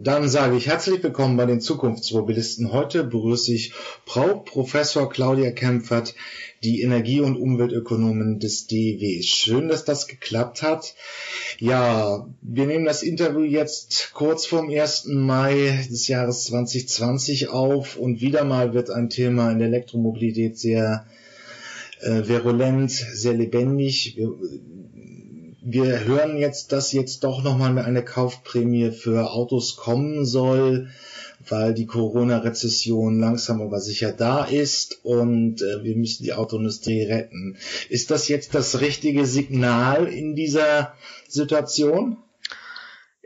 Dann sage ich herzlich willkommen bei den Zukunftsmobilisten. Heute begrüße ich Frau Professor Claudia Kempfert, die Energie- und Umweltökonomin des DEW. Schön, dass das geklappt hat. Ja, wir nehmen das Interview jetzt kurz vorm 1. Mai des Jahres 2020 auf und wieder mal wird ein Thema in der Elektromobilität sehr äh, virulent, sehr lebendig. Wir, wir hören jetzt, dass jetzt doch nochmal eine Kaufprämie für Autos kommen soll, weil die Corona-Rezession langsam aber sicher da ist und äh, wir müssen die Autoindustrie retten. Ist das jetzt das richtige Signal in dieser Situation?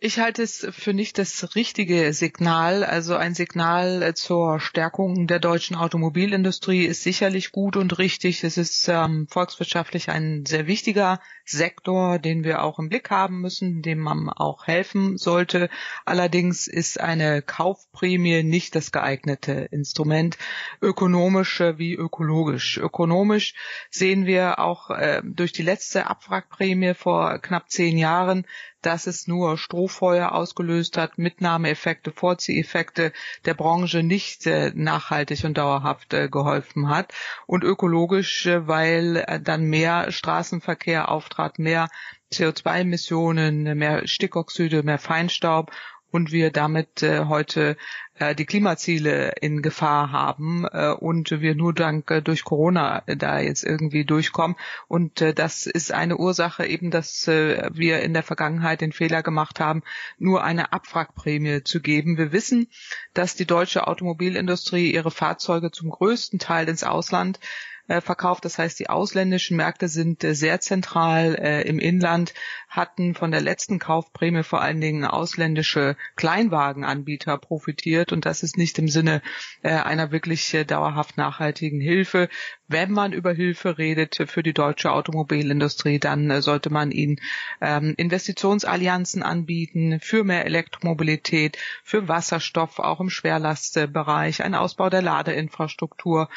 Ich halte es für nicht das richtige Signal. Also ein Signal äh, zur Stärkung der deutschen Automobilindustrie ist sicherlich gut und richtig. Es ist ähm, volkswirtschaftlich ein sehr wichtiger Sektor, den wir auch im Blick haben müssen, dem man auch helfen sollte. Allerdings ist eine Kaufprämie nicht das geeignete Instrument, ökonomisch wie ökologisch. Ökonomisch sehen wir auch äh, durch die letzte Abwrackprämie vor knapp zehn Jahren, dass es nur Strohfeuer ausgelöst hat, Mitnahmeeffekte, Vorzieheffekte der Branche nicht äh, nachhaltig und dauerhaft äh, geholfen hat. Und ökologisch, äh, weil dann mehr Straßenverkehr auftrat, mehr CO2-Emissionen, mehr Stickoxide, mehr Feinstaub und wir damit äh, heute äh, die Klimaziele in Gefahr haben äh, und wir nur dank äh, durch Corona da jetzt irgendwie durchkommen. Und äh, das ist eine Ursache eben, dass äh, wir in der Vergangenheit den Fehler gemacht haben, nur eine Abwrackprämie zu geben. Wir wissen, dass die deutsche Automobilindustrie ihre Fahrzeuge zum größten Teil ins Ausland äh, verkauft. Das heißt, die ausländischen Märkte sind äh, sehr zentral äh, im Inland, hatten von der letzten Kaufprämie vor allen Dingen ausländische Kleinwagenanbieter profitiert und das ist nicht im Sinne einer wirklich dauerhaft nachhaltigen Hilfe. Wenn man über Hilfe redet für die deutsche Automobilindustrie, dann sollte man ihnen ähm, Investitionsallianzen anbieten für mehr Elektromobilität, für Wasserstoff, auch im Schwerlastbereich, ein Ausbau der Ladeinfrastruktur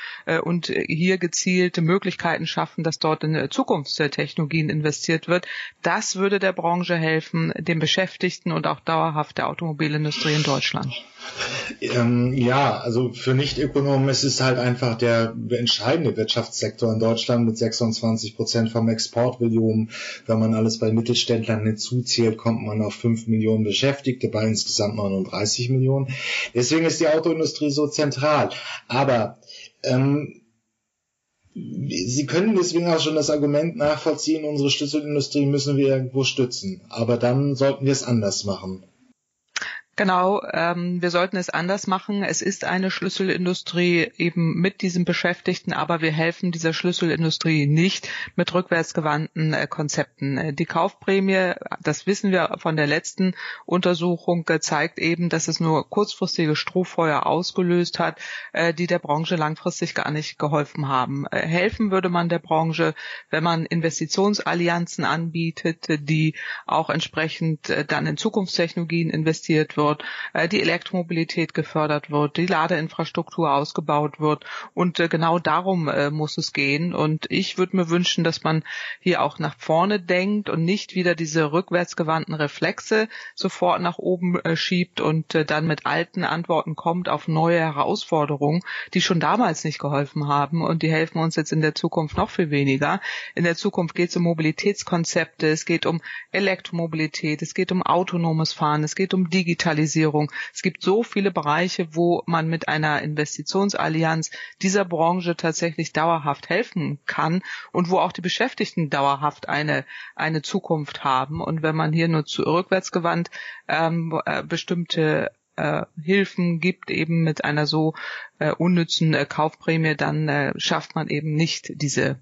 und hier gezielte Möglichkeiten schaffen, dass dort in Zukunftstechnologien investiert wird. Das würde der Branche helfen, den Beschäftigten und auch dauerhaft der Automobilindustrie in Deutschland. Ähm, ja, also für Nichtökonomen ist es halt einfach der entscheidende Wirtschaftssektor in Deutschland mit 26 Prozent vom Exportvolumen. Wenn man alles bei Mittelständlern hinzuzählt, kommt man auf 5 Millionen Beschäftigte bei insgesamt 39 Millionen. Deswegen ist die Autoindustrie so zentral. Aber ähm, Sie können deswegen auch schon das Argument nachvollziehen, unsere Schlüsselindustrie müssen wir irgendwo stützen. Aber dann sollten wir es anders machen. Genau, ähm, wir sollten es anders machen. Es ist eine Schlüsselindustrie eben mit diesen Beschäftigten, aber wir helfen dieser Schlüsselindustrie nicht mit rückwärtsgewandten äh, Konzepten. Äh, die Kaufprämie, das wissen wir von der letzten Untersuchung, äh, zeigt eben, dass es nur kurzfristige Strohfeuer ausgelöst hat, äh, die der Branche langfristig gar nicht geholfen haben. Äh, helfen würde man der Branche, wenn man Investitionsallianzen anbietet, die auch entsprechend dann in Zukunftstechnologien investiert wird wird, äh, die Elektromobilität gefördert wird, die Ladeinfrastruktur ausgebaut wird. Und äh, genau darum äh, muss es gehen. Und ich würde mir wünschen, dass man hier auch nach vorne denkt und nicht wieder diese rückwärtsgewandten Reflexe sofort nach oben schiebt und dann mit alten Antworten kommt auf neue Herausforderungen, die schon damals nicht geholfen haben und die helfen uns jetzt in der Zukunft noch viel weniger. In der Zukunft geht es um Mobilitätskonzepte, es geht um Elektromobilität, es geht um autonomes Fahren, es geht um Digitalisierung. Digitalisierung. Es gibt so viele Bereiche, wo man mit einer Investitionsallianz dieser Branche tatsächlich dauerhaft helfen kann und wo auch die Beschäftigten dauerhaft eine, eine Zukunft haben. Und wenn man hier nur zu rückwärtsgewandt ähm, äh, bestimmte äh, Hilfen gibt, eben mit einer so äh, unnützen äh, Kaufprämie, dann äh, schafft man eben nicht diese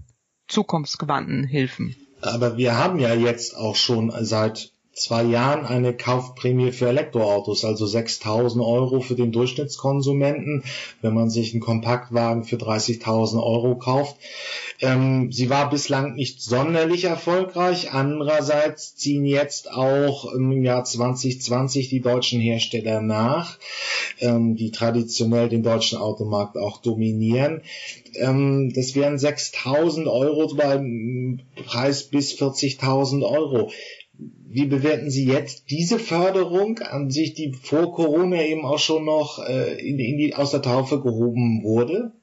zukunftsgewandten Hilfen. Aber wir haben ja jetzt auch schon seit zwei Jahren eine Kaufprämie für Elektroautos, also 6.000 Euro für den Durchschnittskonsumenten, wenn man sich einen Kompaktwagen für 30.000 Euro kauft. Ähm, sie war bislang nicht sonderlich erfolgreich. Andererseits ziehen jetzt auch im Jahr 2020 die deutschen Hersteller nach, ähm, die traditionell den deutschen Automarkt auch dominieren. Ähm, das wären 6.000 Euro beim Preis bis 40.000 Euro Wie bewerten Sie jetzt diese Förderung an sich, die vor Corona eben auch schon noch äh, in, in die, aus der Taufe gehoben wurde?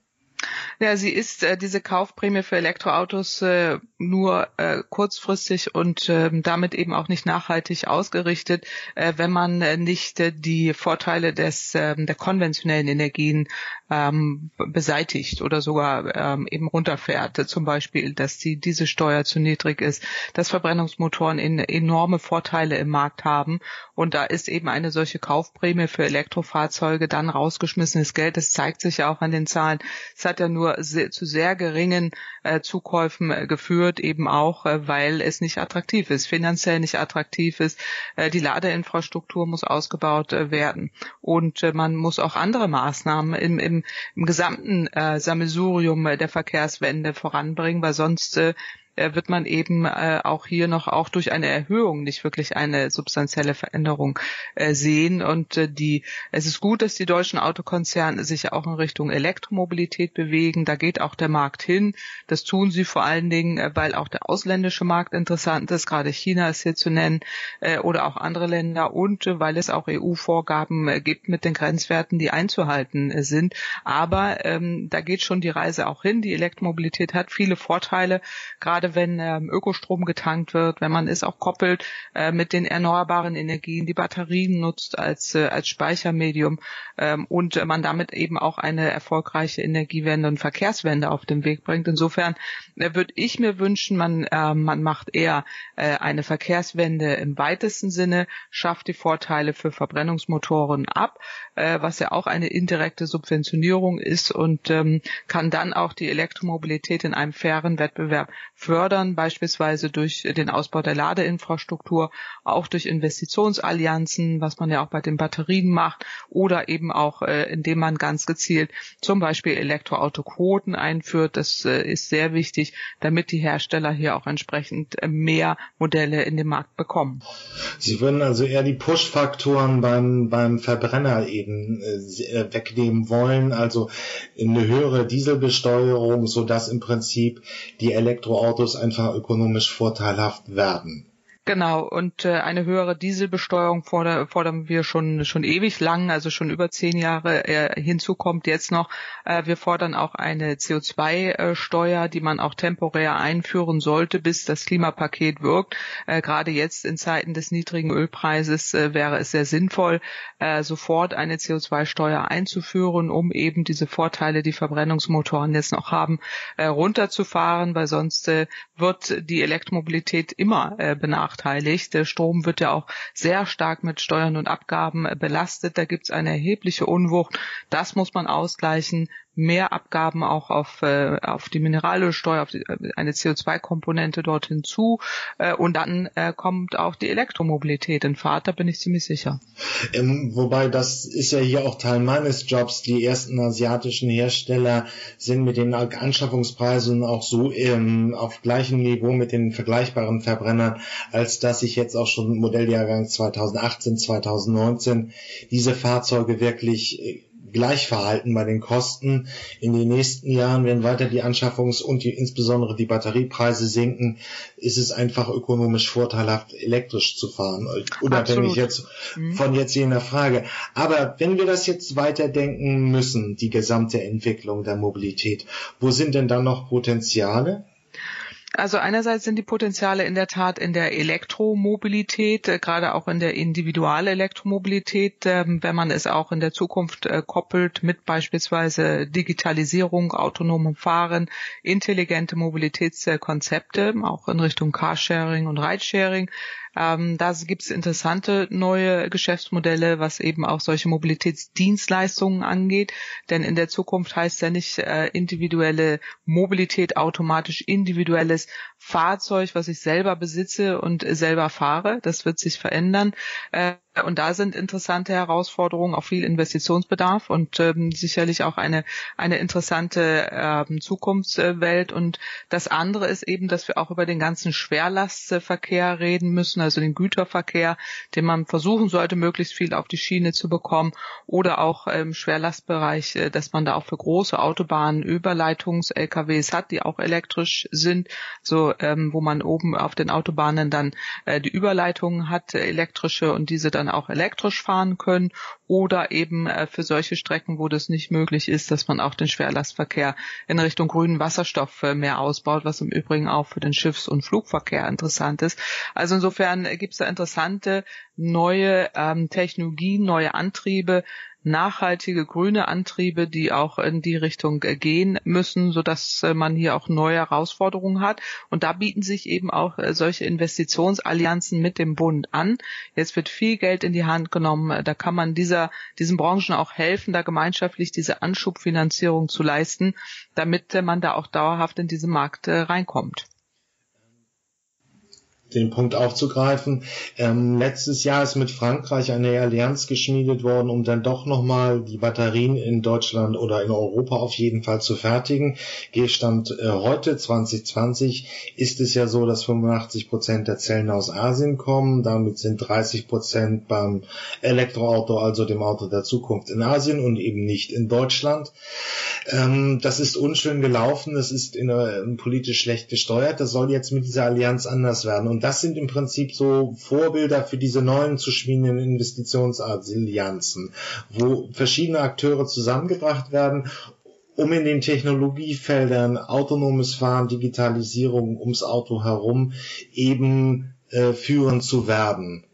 Ja, sie ist äh, diese Kaufprämie für Elektroautos äh, nur äh, kurzfristig und äh, damit eben auch nicht nachhaltig ausgerichtet, äh, wenn man äh, nicht äh, die Vorteile des äh, der konventionellen Energien ähm, beseitigt oder sogar ähm, eben runterfährt. Zum Beispiel, dass die diese Steuer zu niedrig ist, dass Verbrennungsmotoren in, enorme Vorteile im Markt haben und da ist eben eine solche Kaufprämie für Elektrofahrzeuge dann rausgeschmissenes Geld. Das zeigt sich ja auch an den Zahlen. Es hat ja nur sehr, zu sehr geringen äh, Zukäufen äh, geführt, eben auch, äh, weil es nicht attraktiv ist, finanziell nicht attraktiv ist. Äh, die Ladeinfrastruktur muss ausgebaut äh, werden und man muss auch andere Maßnahmen im, im, im gesamten Sammelsurium der Verkehrswende voranbringen, weil sonst wird man eben äh, auch hier noch auch durch eine Erhöhung nicht wirklich eine substanzielle Veränderung äh, sehen. Und äh, die, es ist gut, dass die deutschen Autokonzerne sich auch in Richtung Elektromobilität bewegen. Da geht auch der Markt hin. Das tun sie vor allen Dingen, äh, weil auch der ausländische Markt interessant ist. Gerade China ist hier zu nennen äh, oder auch andere Länder und äh, weil es auch EU-Vorgaben äh, gibt mit den Grenzwerten, die einzuhalten äh, sind. Aber ähm, da geht schon die Reise auch hin. Die Elektromobilität hat viele Vorteile, gerade wenn ähm, Ökostrom getankt wird, wenn man es auch koppelt äh, mit den erneuerbaren Energien, die Batterien nutzt als, äh, als Speichermedium ähm, und man damit eben auch eine erfolgreiche Energiewende und Verkehrswende auf den Weg bringt. Insofern äh, würde ich mir wünschen, man, äh, man macht eher äh, eine Verkehrswende im weitesten Sinne, schafft die Vorteile für Verbrennungsmotoren ab, äh, was ja auch eine indirekte Subventionierung ist und ähm, kann dann auch die Elektromobilität in einem fairen Wettbewerb fördern, beispielsweise durch den Ausbau der Ladeinfrastruktur, auch durch Investitionsallianzen, was man ja auch bei den Batterien macht, oder eben auch, äh, indem man ganz gezielt zum Beispiel Elektroautoquoten einführt. Das äh, ist sehr wichtig, damit die Hersteller hier auch entsprechend äh, mehr Modelle in den Markt bekommen. Sie würden also eher die Push-Faktoren beim, beim Verbrenner eben wegnehmen wollen, also eine höhere Dieselbesteuerung, so dass im Prinzip die Elektroautos Autos einfach ökonomisch vorteilhaft werden. Genau, und äh, eine höhere Dieselbesteuerung forder, fordern wir schon schon ewig lang, also schon über zehn Jahre. Äh, hinzu kommt jetzt noch, äh, wir fordern auch eine CO2-Steuer, die man auch temporär einführen sollte, bis das Klimapaket wirkt. Äh, Gerade jetzt in Zeiten des niedrigen Ölpreises äh, wäre es sehr sinnvoll, äh, sofort eine CO2-Steuer einzuführen, um eben diese Vorteile, die Verbrennungsmotoren jetzt noch haben, äh, runterzufahren, weil sonst äh, wird die Elektromobilität immer äh, benachteiligt benachteiligt. Der Strom wird ja auch sehr stark mit Steuern und Abgaben belastet. Da gibt es eine erhebliche Unwucht. Das muss man ausgleichen mehr Abgaben auch auf, äh, auf die Mineralölsteuer, auf die, äh, eine CO2-Komponente dort hinzu. Äh, und dann äh, kommt auch die Elektromobilität in Fahrt, da bin ich ziemlich sicher. Ähm, wobei das ist ja hier auch Teil meines Jobs. Die ersten asiatischen Hersteller sind mit den Anschaffungspreisen auch so ähm, auf gleichem Niveau mit den vergleichbaren Verbrennern, als dass ich jetzt auch schon Modelljahrgang 2018, 2019 diese Fahrzeuge wirklich äh, gleich verhalten bei den Kosten. In den nächsten Jahren, wenn weiter die Anschaffungs- und die, insbesondere die Batteriepreise sinken, ist es einfach ökonomisch vorteilhaft, elektrisch zu fahren, unabhängig Absolut. jetzt mhm. von jetzt jener Frage. Aber wenn wir das jetzt weiterdenken müssen, die gesamte Entwicklung der Mobilität, wo sind denn dann noch Potenziale? Also einerseits sind die Potenziale in der Tat in der Elektromobilität, äh, gerade auch in der Individualelektromobilität, äh, wenn man es auch in der Zukunft äh, koppelt mit beispielsweise Digitalisierung, autonomem Fahren, intelligente Mobilitätskonzepte, auch in Richtung Carsharing und Ridesharing. Ähm, da gibt es interessante neue Geschäftsmodelle, was eben auch solche Mobilitätsdienstleistungen angeht. Denn in der Zukunft heißt ja nicht äh, individuelle Mobilität automatisch individuelles Fahrzeug, was ich selber besitze und selber fahre. Das wird sich verändern. Äh, Und da sind interessante Herausforderungen, auch viel Investitionsbedarf und ähm, sicherlich auch eine, eine interessante ähm, Zukunftswelt. Und das andere ist eben, dass wir auch über den ganzen Schwerlastverkehr reden müssen, also den Güterverkehr, den man versuchen sollte, möglichst viel auf die Schiene zu bekommen oder auch im Schwerlastbereich, äh, dass man da auch für große Autobahnen Überleitungs-LKWs hat, die auch elektrisch sind, so ähm, wo man oben auf den Autobahnen dann äh, die Überleitungen hat, äh, elektrische und diese dann auch elektrisch fahren können oder eben äh, für solche Strecken, wo das nicht möglich ist, dass man auch den Schwerlastverkehr in Richtung grünen Wasserstoff äh, mehr ausbaut, was im Übrigen auch für den Schiffs- und Flugverkehr interessant ist. Also insofern gibt es da interessante neue ähm, Technologien, neue Antriebe, nachhaltige grüne Antriebe, die auch in die Richtung äh, gehen müssen, so dass äh, man hier auch neue Herausforderungen hat. Und da bieten sich eben auch äh, solche Investitionsallianzen mit dem Bund an. Jetzt wird viel Geld in die Hand genommen. Da kann man dieser, diesen Branchen auch helfen, da gemeinschaftlich diese Anschubfinanzierung zu leisten, damit man da auch dauerhaft in diesen Markt reinkommt den Punkt aufzugreifen. Ähm, letztes Jahr ist mit Frankreich eine Allianz geschmiedet worden, um dann doch nochmal die Batterien in Deutschland oder in Europa auf jeden Fall zu fertigen. Gestand äh, heute 2020 ist es ja so, dass 85 Prozent der Zellen aus Asien kommen. Damit sind 30 Prozent beim Elektroauto, also dem Auto der Zukunft in Asien und eben nicht in Deutschland. Ähm, das ist unschön gelaufen. Das ist in, in politisch schlecht gesteuert. Das soll jetzt mit dieser Allianz anders werden. Und das sind im Prinzip so Vorbilder für diese neuen zu schmiedenden Investitionsallianzen, wo verschiedene Akteure zusammengebracht werden, um in den Technologiefeldern autonomes Fahren, Digitalisierung ums Auto herum eben äh, führend zu werden.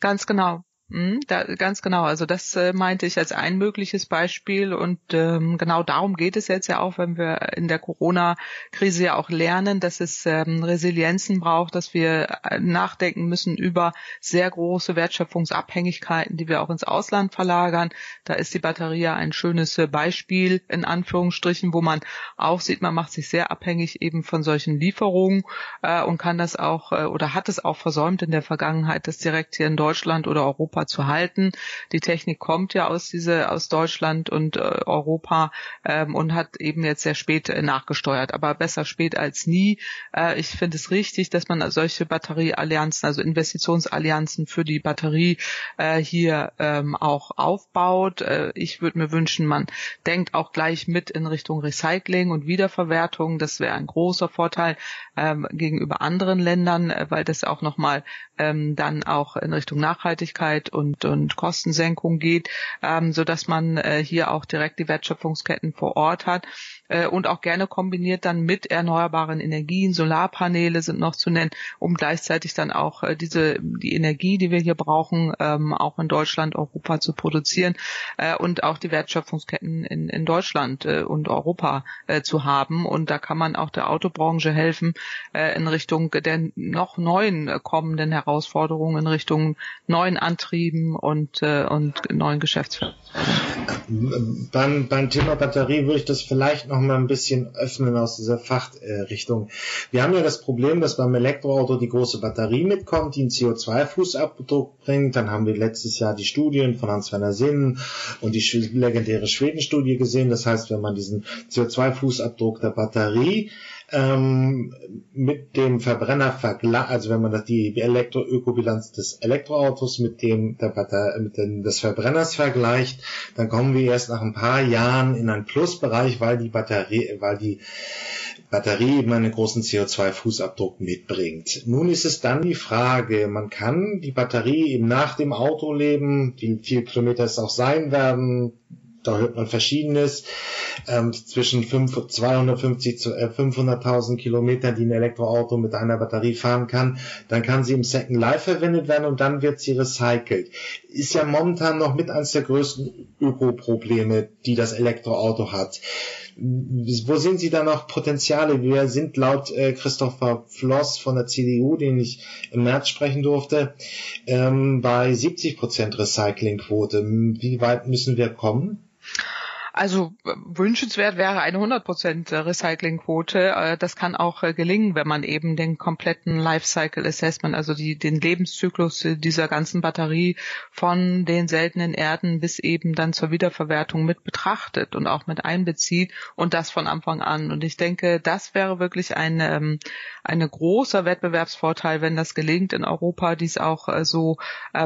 Ganz genau. Mhm, da, ganz genau. Also das äh, meinte ich als ein mögliches Beispiel und ähm, genau darum geht es jetzt ja auch, wenn wir in der Corona-Krise ja auch lernen, dass es ähm, Resilienzen braucht, dass wir äh, nachdenken müssen über sehr große Wertschöpfungsabhängigkeiten, die wir auch ins Ausland verlagern. Da ist die Batterie ja ein schönes äh, Beispiel in Anführungsstrichen, wo man auch sieht, man macht sich sehr abhängig eben von solchen Lieferungen äh, und kann das auch äh, oder hat es auch versäumt in der Vergangenheit, das direkt hier in Deutschland oder Europa Europa zu halten. Die Technik kommt ja aus diese aus Deutschland und äh, Europa ähm, und hat eben jetzt sehr spät äh, nachgesteuert, aber besser spät als nie. Äh, ich finde es richtig, dass man solche Batterieallianzen, also Investitionsallianzen für die Batterie äh, hier ähm, auch aufbaut. Äh, ich würde mir wünschen, man denkt auch gleich mit in Richtung Recycling und Wiederverwertung. Das wäre ein großer Vorteil ähm, gegenüber anderen Ländern, äh, weil das auch nochmal ähm, dann auch in Richtung Nachhaltigkeit Sicherheit und, und Kostensenkung geht, ähm, so dass man äh, hier auch direkt die Wertschöpfungsketten vor Ort hat äh, und auch gerne kombiniert dann mit erneuerbaren Energien. Solarpaneele sind noch zu nennen, um gleichzeitig dann auch äh, diese die Energie, die wir hier brauchen, ähm, auch in Deutschland, Europa zu produzieren äh, und auch die Wertschöpfungsketten in, in Deutschland äh, und Europa äh, zu haben. Und da kann man auch der Autobranche helfen äh, in Richtung der noch neuen äh, kommenden Herausforderungen, in Richtung neuen Antrieben und, äh, und neuen Geschäftsfeldern. Beim, beim Thema Batterie würde ich das vielleicht noch mal ein bisschen öffnen aus dieser Fachrichtung. Wir haben ja das Problem, dass beim Elektroauto die große Batterie mitkommt, die einen CO2-Fußabdruck bringt. Dann haben wir letztes Jahr die Studien von Hans-Werner Sinn und die legendäre Schweden-Studie gesehen. Das heißt, wenn man diesen CO2-Fußabdruck der Batterie ähm, mit dem Verbrenner vergleicht, also wenn man das, die Elektroökobilanz des Elektroautos mit dem der mit dem, des Verbrenners vergleicht, dann kommen wir erst nach ein paar Jahren in einen Plusbereich, weil die Batterie, weil die Batterie eben einen großen CO2-Fußabdruck mitbringt. Nun ist es dann die Frage, man kann die Batterie eben nach dem Autoleben, wie viel Kilometer es auch sein werden, da hört man Verschiedenes, ähm, zwischen 5, 250 zu äh, 500.000 Kilometern, die ein Elektroauto mit einer Batterie fahren kann, dann kann sie im Second Life verwendet werden und dann wird sie recycelt. Ist ja momentan noch mit eines der größten Ökoprobleme, die das Elektroauto hat. Wo sehen Sie da noch Potenziale? Wir sind laut äh, Christopher Floss von der CDU, den ich im März sprechen durfte, ähm, bei 70 Prozent Recyclingquote. Wie weit müssen wir kommen? Also wünschenswert wäre eine 100% Recyclingquote. Äh, das kann auch äh, gelingen, wenn man eben den kompletten Lifecycle Assessment, also die, den Lebenszyklus dieser ganzen Batterie von den seltenen Erden bis eben dann zur Wiederverwertung mit betrachtet und auch mit einbezieht und das von Anfang an. Und ich denke, das wäre wirklich ein, ähm, ein großer Wettbewerbsvorteil, wenn das gelingt, in Europa dies auch äh, so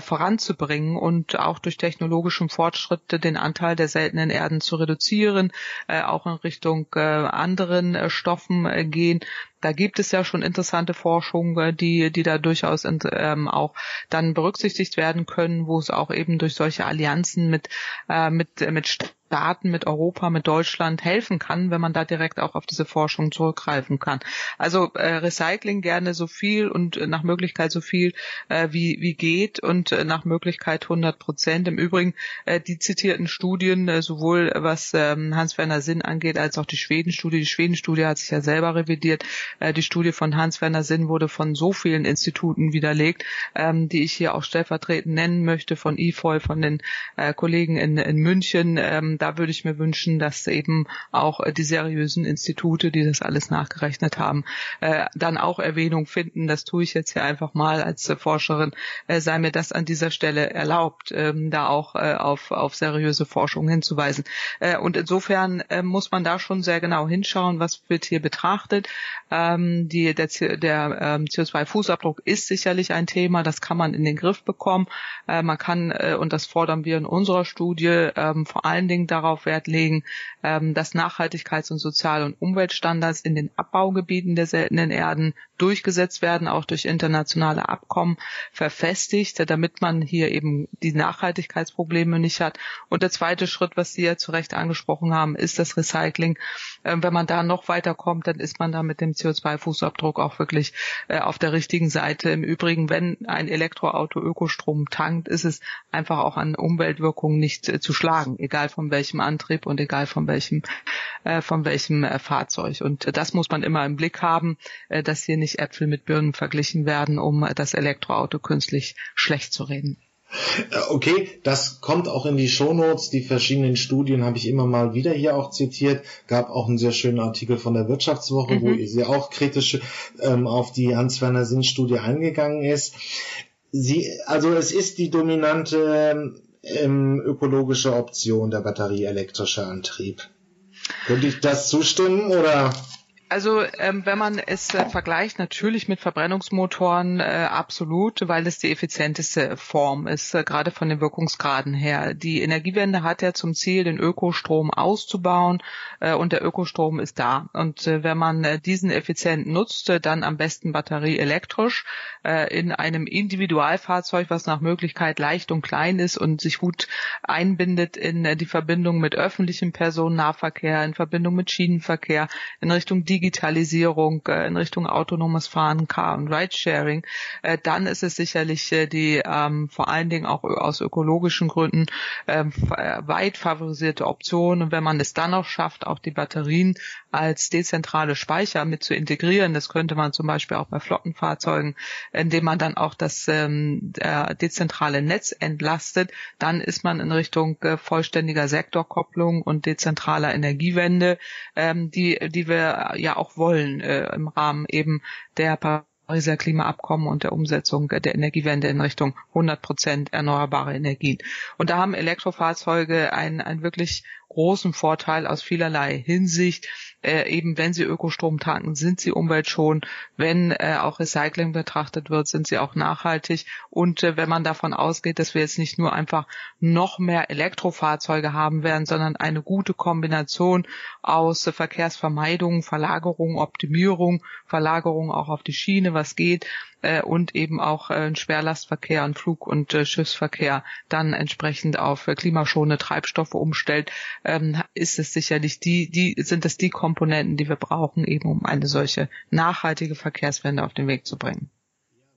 voranzubringen und auch durch technologischen Fortschritte den Anteil der seltenen Erden zu reduzieren, äh, auch in Richtung äh, anderen äh, Stoffen äh, gehen. Da gibt es ja schon interessante Forschung, äh, die, die da durchaus ähm, auch dann berücksichtigt werden können, wo es auch eben durch solche Allianzen mit, äh, mit, mit Staaten, mit Europa, mit Deutschland helfen kann, wenn man da direkt auch auf diese Forschung zurückgreifen kann. Also äh, Recycling gerne so viel und äh, nach Möglichkeit so viel äh, wie, wie geht und äh, nach Möglichkeit 100 Prozent. Im Übrigen äh, die zitierten Studien, äh, sowohl was ähm, Hans-Werner Sinn angeht, als auch die Schweden-Studie. Die Schweden-Studie hat sich ja selber revidiert. Äh, die Studie von Hans-Werner Sinn wurde von so vielen Instituten widerlegt, ähm, die ich hier auch stellvertretend nennen möchte, von IFOL, von den äh, Kollegen in, in München, ähm, da würde ich mir wünschen, dass eben auch äh, die seriösen Institute, die das alles nachgerechnet haben, äh, dann auch Erwähnung finden. Das tue ich jetzt hier einfach mal als äh, Forscherin, äh, sei mir das an dieser Stelle erlaubt, ähm, da auch äh, auf, auf seriöse Forschung hinzuweisen. Äh, und insofern äh, muss man da schon sehr genau hinschauen, was wird hier betrachtet. Ähm, die, der der ähm, CO2-Fußabdruck ist sicherlich ein Thema, das kann man in den Griff bekommen. Äh, man kann, äh, und das fordern wir in unserer Studie, ähm, vor allen Dingen darauf Wert legen, ähm, dass Nachhaltigkeits- und Sozial- und Umweltstandards in den Abbaugebieten der seltenen Erden durchgesetzt werden, auch durch internationale Abkommen verfestigt, damit man hier eben die Nachhaltigkeitsprobleme nicht hat. Und der zweite Schritt, was Sie ja zu Recht angesprochen haben, ist das Recycling. Ähm, wenn man da noch weiterkommt, dann ist man da mit dem CO2-Fußabdruck auch wirklich äh, auf der richtigen Seite. Im Übrigen, wenn ein Elektroauto Ökostrom tankt, ist es einfach auch an Umweltwirkungen nicht äh, zu schlagen, egal von welchem welchem Antrieb und egal von welchem, äh, von welchem äh, Fahrzeug. Und äh, das muss man immer im Blick haben, äh, dass hier nicht Äpfel mit Birnen verglichen werden, um äh, das Elektroauto künstlich schlecht zu reden. Äh, okay, das kommt auch in die Shownotes. Die verschiedenen Studien habe ich immer mal wieder hier auch zitiert. Gab auch einen sehr schönen Artikel von der Wirtschaftswoche, mhm. wo sie auch kritisch ähm, auf die Hans-Werner Sinn-Studie eingegangen ist. Sie, also es ist die dominante ähm, ökologische Option der batterieelektrische Antrieb. Könnte ich das zustimmen oder? Also ähm, wenn man es äh, vergleicht, natürlich mit Verbrennungsmotoren äh, absolut, weil es die effizienteste Form ist, äh, gerade von den Wirkungsgraden her. Die Energiewende hat ja zum Ziel, den Ökostrom auszubauen äh, und der Ökostrom ist da. Und äh, wenn man äh, diesen effizient nutzt, dann am besten batterieelektrisch in einem Individualfahrzeug, was nach Möglichkeit leicht und klein ist und sich gut einbindet in die Verbindung mit öffentlichem Personennahverkehr, in Verbindung mit Schienenverkehr, in Richtung Digitalisierung äh, in Richtung autonomes Fahren, Car- und Ridesharing, äh, dann ist es sicherlich äh, die ähm, vor allen Dingen auch aus ökologischen Gründen ähm, weit favorisierte Option. Und wenn man es dann auch schafft, auch die Batterien als dezentrale Speicher mit zu integrieren, das könnte man zum Beispiel auch bei Flottenfahrzeugen, indem man dann auch das ähm, dezentrale Netz entlastet, dann ist man in Richtung äh, vollständiger Sektorkopplung und dezentraler Energiewende, ähm, die, die wir ja auch wollen äh, im Rahmen eben der Pariser Klimaabkommen und der Umsetzung der Energiewende in Richtung 100 Prozent erneuerbare Energien. Und da haben Elektrofahrzeuge einen, einen wirklich großen Vorteil aus vielerlei Hinsicht. Äh, eben wenn sie Ökostrom tanken, sind sie umweltschonend. Wenn äh, auch Recycling betrachtet wird, sind sie auch nachhaltig. Und äh, wenn man davon ausgeht, dass wir jetzt nicht nur einfach noch mehr Elektrofahrzeuge haben werden, sondern eine gute Kombination aus Verkehrsvermeidung, Verlagerung, Optimierung, Verlagerung auch auf die Schiene, was geht, äh, und eben auch äh, Schwerlastverkehr und Flug- und äh, Schiffsverkehr dann entsprechend auf äh, klimaschonende Treibstoffe umstellt, ähm, ist es sicherlich die, die, sind es die Komponenten, die wir brauchen, eben um eine solche nachhaltige Verkehrswende auf den Weg zu bringen.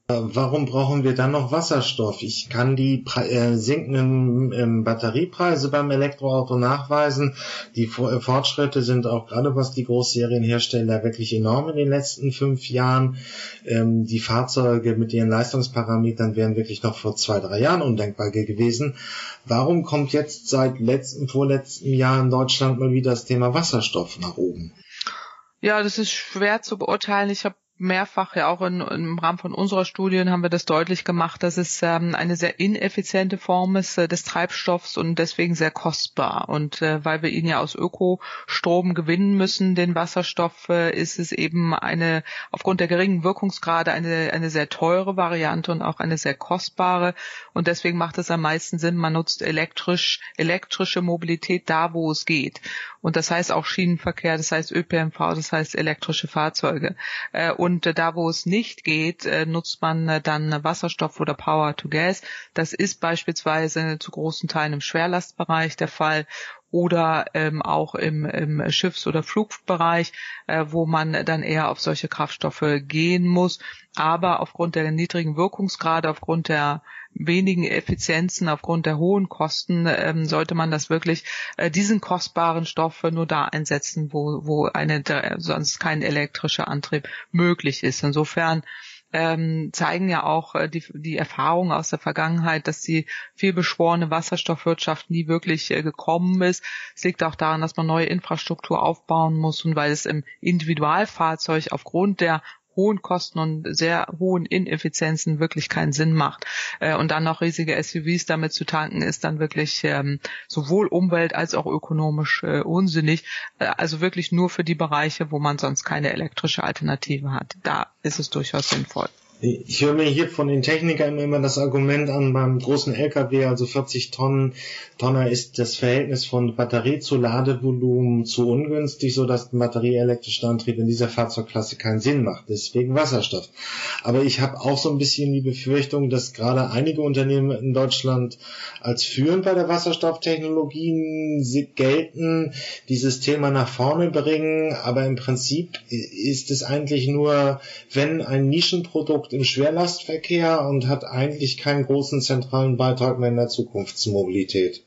Warum brauchen wir dann noch Wasserstoff? Ich kann die äh, sinkenden ähm, Batteriepreise beim Elektroauto nachweisen. Die äh, Fortschritte sind auch gerade was die Großserienhersteller wirklich enorm in den letzten fünf Jahren. Ähm, die Fahrzeuge mit ihren Leistungsparametern wären wirklich noch vor zwei, drei Jahren undenkbar gewesen. Warum kommt jetzt seit letzten, vorletzten Jahr in Deutschland mal wieder das Thema Wasserstoff nach oben? Ja, das ist schwer zu beurteilen. Ich habe mehrfach ja auch in, im Rahmen von unserer Studien haben wir das deutlich gemacht, dass es ähm, eine sehr ineffiziente Form ist äh, des Treibstoffs und deswegen sehr kostbar. Und äh, weil wir ihn ja aus Ökostrom gewinnen müssen, den Wasserstoff, äh, ist es eben eine aufgrund der geringen Wirkungsgrade eine, eine sehr teure Variante und auch eine sehr kostbare. Und deswegen macht es am meisten Sinn, man nutzt elektrisch, elektrische Mobilität da, wo es geht. Und das heißt auch Schienenverkehr, das heißt ÖPNV, das heißt elektrische Fahrzeuge. Äh, und äh, da, wo es nicht geht, äh, nutzt man dann Wasserstoff oder Power to Gas. Das ist beispielsweise zu großen Teilen im Schwerlastbereich der Fall oder ähm, auch im, im Schiffs- oder Flugbereich, äh, wo man dann eher auf solche Kraftstoffe gehen muss. Aber aufgrund der niedrigen Wirkungsgrade, aufgrund der wenigen Effizienzen, aufgrund der hohen Kosten, ähm, sollte man das wirklich äh, diesen kostbaren Stoff nur da einsetzen, wo, wo eine sonst kein elektrischer Antrieb möglich ist. Insofern ähm, zeigen ja auch äh, die, die Erfahrungen aus der Vergangenheit, dass die vielbeschworene Wasserstoffwirtschaft nie wirklich äh, gekommen ist. Es liegt auch daran, dass man neue Infrastruktur aufbauen muss und weil es im Individualfahrzeug aufgrund der hohen Kosten und sehr hohen Ineffizienzen wirklich keinen Sinn macht. Äh, und dann noch riesige SUVs damit zu tanken, ist dann wirklich ähm, sowohl umwelt- als auch ökonomisch äh, unsinnig. Äh, also wirklich nur für die Bereiche, wo man sonst keine elektrische Alternative hat. Da ist es durchaus sinnvoll. Ich höre mir hier von den Technikern immer das Argument an, beim großen LKW, also 40 Tonnen, Tonner ist das Verhältnis von Batterie zu Ladevolumen zu ungünstig, so dass ein batterieelektrischer Antrieb in dieser Fahrzeugklasse keinen Sinn macht. Deswegen Wasserstoff. Aber ich habe auch so ein bisschen die Befürchtung, dass gerade einige Unternehmen in Deutschland als führend bei der Wasserstofftechnologien gelten, dieses Thema nach vorne bringen. Aber im Prinzip ist es eigentlich nur, wenn ein Nischenprodukt im Schwerlastverkehr und hat eigentlich keinen großen zentralen Beitrag mehr in der Zukunftsmobilität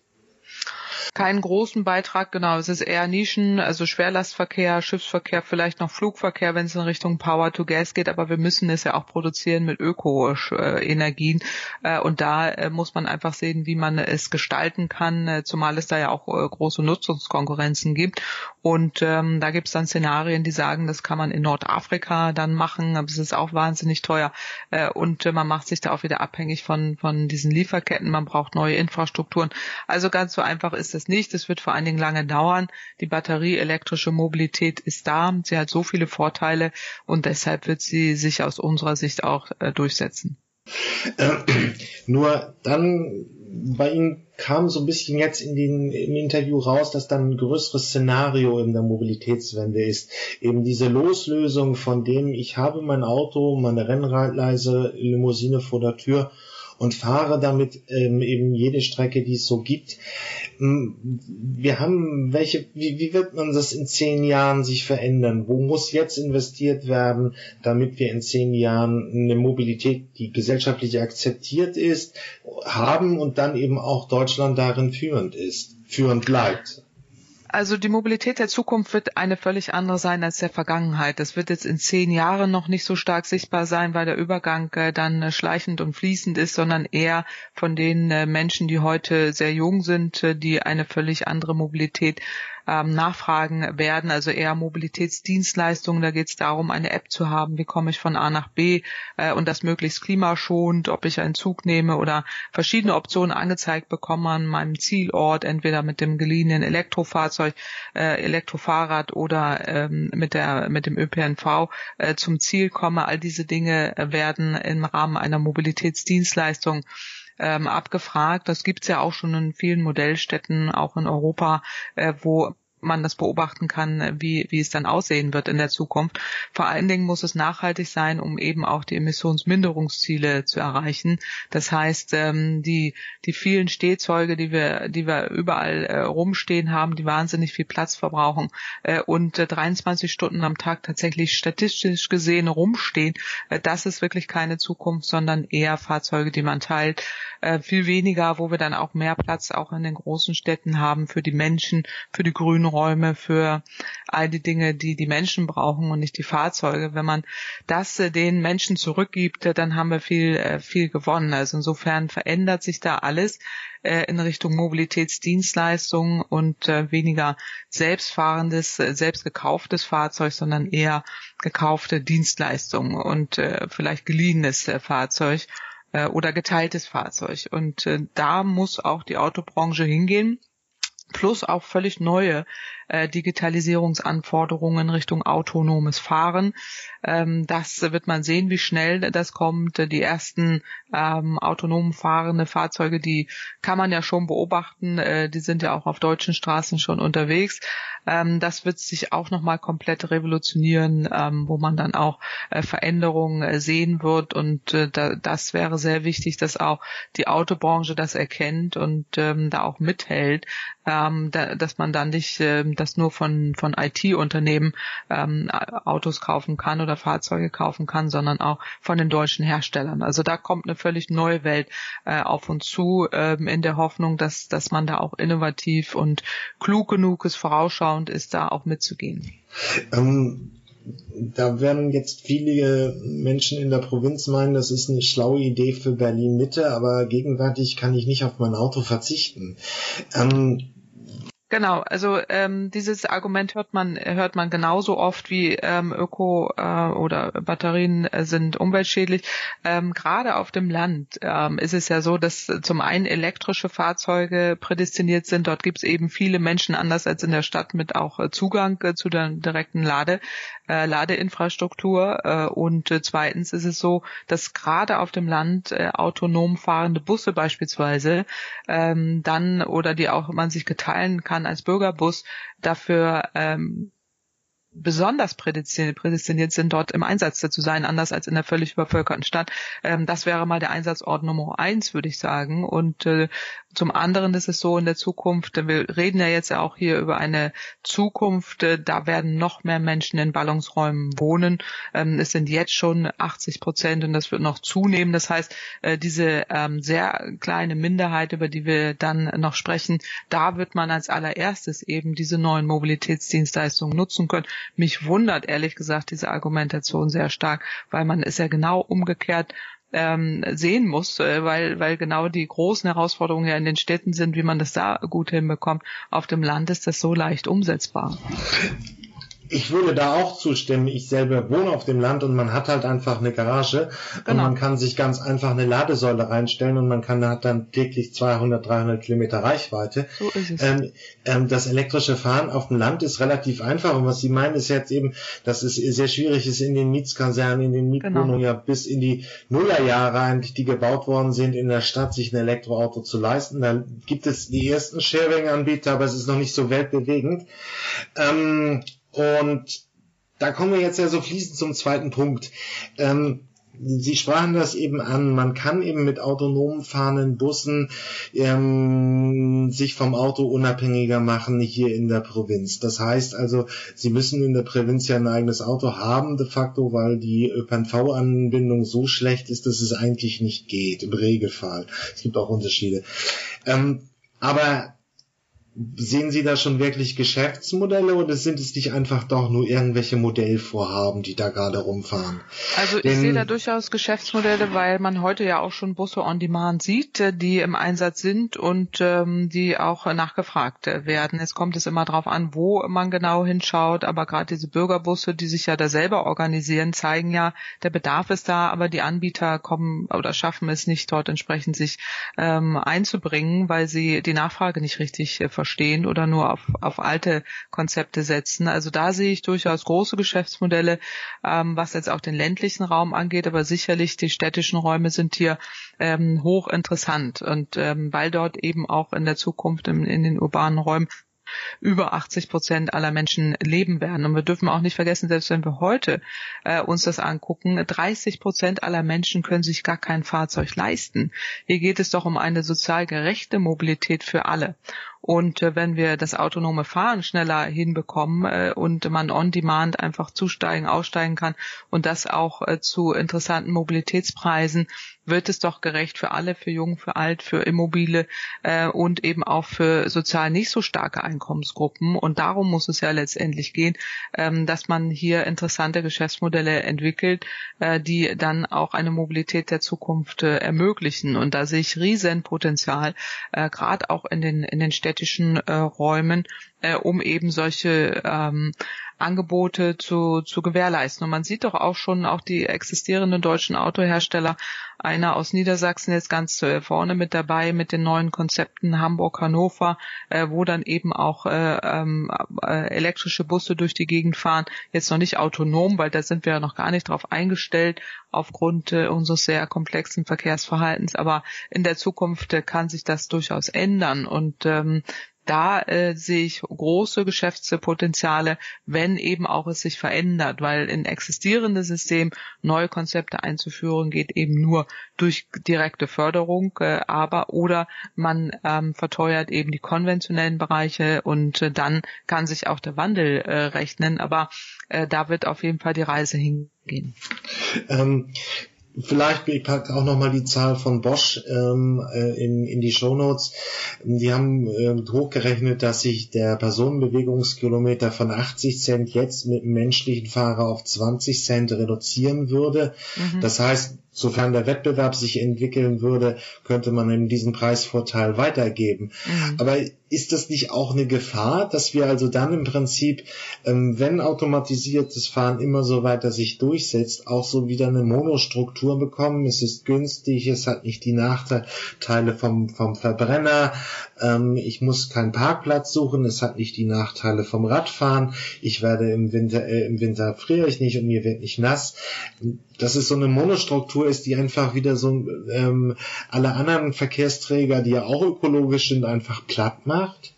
keinen großen Beitrag, genau. Es ist eher Nischen, also Schwerlastverkehr, Schiffsverkehr, vielleicht noch Flugverkehr, wenn es in Richtung Power to Gas geht, aber wir müssen es ja auch produzieren mit Öko-Energien. Äh, und da äh, muss man einfach sehen, wie man es gestalten kann, äh, zumal es da ja auch große Nutzungskonkurrenzen gibt. Und ähm, da gibt es dann Szenarien, die sagen, das kann man in Nordafrika dann machen, aber es ist auch wahnsinnig teuer. und man macht sich da auch wieder abhängig von, von diesen Lieferketten. Man braucht neue Infrastrukturen. Also ganz so einfach ist es nicht. Es wird vor allen Dingen lange dauern. Die batterieelektrische Mobilität ist da. Sie hat so viele Vorteile und deshalb wird sie sich aus unserer Sicht auch äh, durchsetzen. Äh, nur dann bei Ihnen kam so ein bisschen jetzt in den, im Interview raus, dass dann ein größeres Szenario in der Mobilitätswende ist. Eben diese Loslösung von dem, ich habe mein Auto, meine Rennleise Limousine vor der Tür und fahre damit ähm, eben jede Strecke, die es so gibt. Mm, wir haben welche, wie, wie wird man das in zehn Jahren sich verändern? Wo muss jetzt investiert werden, damit wir in zehn Jahren eine Mobilität, die gesellschaftlich akzeptiert ist, haben und dann eben auch Deutschland darin führend ist, führend bleibt? Also die Mobilität der Zukunft wird eine völlig andere sein als der Vergangenheit. Das wird jetzt in zehn Jahren noch nicht so stark sichtbar sein, weil der Übergang äh, dann äh, schleichend und fließend ist, sondern eher von den äh, Menschen, die heute sehr jung sind, die eine völlig andere Mobilität ähm, nachfragen werden, also eher Mobilitätsdienstleistungen. Da geht es darum, eine App zu haben, wie komme ich von A nach B äh, und das möglichst klimaschonend, ob ich einen Zug nehme oder verschiedene Optionen angezeigt bekomme an meinem Zielort, entweder mit dem geliehenen Elektrofahrzeug, äh, Elektrofahrrad oder ähm, mit der mit dem ÖPNV äh, zum Ziel komme. All diese Dinge werden im Rahmen einer Mobilitätsdienstleistung ähm, abgefragt. Das gibt's ja auch schon in vielen Modellstädten, auch in Europa, äh, wo man das beobachten kann, wie, wie es dann aussehen wird in der Zukunft. Vor allen Dingen muss es nachhaltig sein, um eben auch die Emissionsminderungsziele zu erreichen. Das heißt, ähm, die, die vielen Stehzeuge, die wir, die wir überall äh, rumstehen haben, die wahnsinnig viel Platz verbrauchen äh, und äh, 23 Stunden am Tag tatsächlich statistisch gesehen rumstehen, äh, das ist wirklich keine Zukunft, sondern eher Fahrzeuge, die man teilt. Äh, viel weniger, wo wir dann auch mehr Platz auch in den großen Städten haben für die Menschen, für die grünen Räume, für all die Dinge, die die Menschen brauchen und nicht die Fahrzeuge. Wenn man das äh, den Menschen zurückgibt, äh, dann haben wir viel, äh, viel gewonnen. Also insofern verändert sich da alles in Richtung Mobilitätsdienstleistungen und weniger selbstfahrendes, selbst gekauftes Fahrzeug, sondern eher gekaufte Dienstleistungen und vielleicht geliehenes Fahrzeug oder geteiltes Fahrzeug. Und da muss auch die Autobranche hingehen plus auch völlig neue äh, Digitalisierungsanforderungen Richtung autonomes Fahren. Ähm, das wird man sehen, wie schnell das kommt. Die ersten ähm, autonom fahrende Fahrzeuge, die kann man ja schon beobachten. Äh, die sind ja auch auf deutschen Straßen schon unterwegs. Ähm, das wird sich auch nochmal komplett revolutionieren, ähm, wo man dann auch äh, Veränderungen sehen wird. Und da, das wäre sehr wichtig, dass auch die Autobranche das erkennt und da auch mithält, da, dass man dann nicht das nur von, von IT-Unternehmen ähm, Autos kaufen kann oder Fahrzeuge kaufen kann, sondern auch von den deutschen Herstellern. Also da kommt eine völlig neue Welt äh, auf uns zu, ähm, in der Hoffnung, dass, dass man da auch innovativ und klug genug ist, vorausschauend ist, da auch mitzugehen. Ähm da werden jetzt viele Menschen in der Provinz meinen, das ist eine schlaue Idee für Berlin Mitte, aber gegenwärtig kann ich nicht auf mein Auto verzichten. Ähm, Genau, also ähm, dieses Argument hört man hört man genauso oft wie ähm, Öko äh, oder Batterien äh, sind umweltschädlich. Ähm, Gerade auf dem Land ähm, ist es ja so, dass zum einen elektrische Fahrzeuge prädestiniert sind. Dort gibt es eben viele Menschen anders als in der Stadt mit auch äh, Zugang äh, zu der direkten Lade äh, Ladeinfrastruktur. Äh, und äh, zweitens ist es so, dass gerade auf dem Land äh, autonom fahrende Busse beispielsweise ähm, dann oder die auch man sich geteilen kann als Bürgerbus dafür ähm, besonders prädestiniert sind, dort im Einsatz zu sein, anders als in der völlig übervölkerten Stadt. Ähm, das wäre mal der Einsatzort Nummer eins, würde ich sagen. Und äh, zum anderen ist es so in der Zukunft, wir reden ja jetzt ja auch hier über eine Zukunft, äh, da werden noch mehr Menschen in Ballungsräumen wohnen. Ähm, es sind jetzt schon 80 Prozent und das wird noch zunehmen. Das heißt, äh, diese ähm, sehr kleine Minderheit, über die wir dann noch sprechen, da wird man als allererstes eben diese neuen Mobilitätsdienstleistungen nutzen können. Mich wundert ehrlich gesagt diese Argumentation sehr stark, weil man ist ja genau umgekehrt ähm, sehen muss, äh, weil, weil genau die großen Herausforderungen ja in den Städten sind, wie man das da gut hinbekommt. Auf dem Land ist das so leicht umsetzbar ich würde da auch zustimmen. Ich selber wohne auf dem Land und man hat halt einfach eine Garage genau. und man kann sich ganz einfach eine Ladesäule reinstellen und man kann hat dann täglich 200, 300 Kilometer Reichweite. So ist es. Ähm, ähm, das elektrische Fahren auf dem Land ist relativ einfach und was Sie meinen ist jetzt eben, dass es sehr schwierig ist in den Mietskasernen, in den Mietwohnungen genau. ja bis in die Nullerjahre eigentlich, die gebaut worden sind, in der Stadt sich ein Elektroauto zu leisten. Da gibt es die ersten Sharing-Anbieter, aber es ist noch nicht so weltbewegend. Ähm, und da kommen wir jetzt ja so fließend zum zweiten Punkt. Ähm, Sie sprachen das eben an, man kann eben mit autonom fahrenden Bussen ähm, sich vom Auto unabhängiger machen hier in der Provinz. Das heißt also, Sie müssen in der Provinz ja ein eigenes Auto haben de facto, weil die ÖPNV-Anbindung so schlecht ist, dass es eigentlich nicht geht, im Regelfall. Es gibt auch Unterschiede. Ähm, aber Sehen Sie da schon wirklich Geschäftsmodelle oder sind es nicht einfach doch nur irgendwelche Modellvorhaben, die da gerade rumfahren? Also ich sehe da durchaus Geschäftsmodelle, weil man heute ja auch schon Busse on Demand sieht, äh, die im Einsatz sind und ähm, die auch nachgefragt werden. Es kommt es immer darauf an, wo man genau hinschaut, aber gerade diese Bürgerbusse, die sich ja da selber organisieren, zeigen ja, der Bedarf ist da, aber die Anbieter kommen oder schaffen es nicht, dort entsprechend sich ähm, einzubringen, weil sie die Nachfrage nicht richtig äh, verstehen oder nur auf, auf alte Konzepte setzen. Also da sehe ich durchaus große Geschäftsmodelle, ähm, was jetzt auch den ländlichen Raum angeht, aber sicherlich die städtischen Räume sind hier ähm, hoch interessant und ähm, weil dort eben auch in der Zukunft in, in den urbanen Räumen über 80 Prozent aller Menschen leben werden. Und wir dürfen auch nicht vergessen, selbst wenn wir heute äh, uns das angucken, 30 Prozent aller Menschen können sich gar kein Fahrzeug leisten. Hier geht es doch um eine sozial gerechte Mobilität für alle. Und äh, wenn wir das autonome Fahren schneller hinbekommen äh, und man on demand einfach zusteigen, aussteigen kann und das auch äh, zu interessanten Mobilitätspreisen, wird es doch gerecht für alle, für jung, für alt, für immobile äh, und eben auch für sozial nicht so starke Einkommensgruppen. Und darum muss es ja letztendlich gehen, ähm, dass man hier interessante Geschäftsmodelle entwickelt, äh, die dann auch eine Mobilität der Zukunft äh, ermöglichen. Und da sehe ich Riesenpotenzial, äh, gerade auch in den in den städtischen äh, Räumen, äh, um eben solche ähm, Angebote zu, zu gewährleisten. Und man sieht doch auch schon auch die existierenden deutschen Autohersteller, einer aus Niedersachsen jetzt ganz äh, vorne mit dabei mit den neuen Konzepten Hamburg, Hannover, äh, wo dann eben auch äh, ähm, äh, elektrische Busse durch die Gegend fahren. Jetzt noch nicht autonom, weil da sind wir ja noch gar nicht drauf eingestellt aufgrund äh, unseres sehr komplexen Verkehrsverhaltens. Aber in der Zukunft äh, kann sich das durchaus ändern. Und ähm, da äh, sehe ich große Geschäftspotenziale, wenn eben auch es sich verändert, weil in existierende System neue Konzepte einzuführen geht eben nur durch direkte Förderung, äh, aber oder man ähm, verteuert eben die konventionellen Bereiche und äh, dann kann sich auch der Wandel äh, rechnen, aber äh, da wird auf jeden Fall die Reise hingehen. Ähm, Vielleicht, ich packe auch nochmal die Zahl von Bosch ähm, äh, in, in die Shownotes. Die haben äh, hochgerechnet, dass sich der Personenbewegungskilometer von 80 Cent jetzt mit einem menschlichen Fahrer auf 20 Cent reduzieren würde. Mhm. Das heißt, sofern der Wettbewerb sich entwickeln würde, könnte man eben diesen Preisvorteil weitergeben. Mhm. Aber ist das nicht auch eine Gefahr, dass wir also dann im Prinzip, ähm, wenn automatisiertes Fahren immer so weiter sich durchsetzt, auch so wieder eine Monostruktur bekommen? Es ist günstig, es hat nicht die Nachteile vom, vom Verbrenner, ähm, ich muss keinen Parkplatz suchen, es hat nicht die Nachteile vom Radfahren, ich werde im Winter, äh, im Winter friere ich nicht und mir wird nicht nass. Das ist so eine Monostruktur ist, die einfach wieder so ähm, alle anderen Verkehrsträger, die ja auch ökologisch sind, einfach platt macht?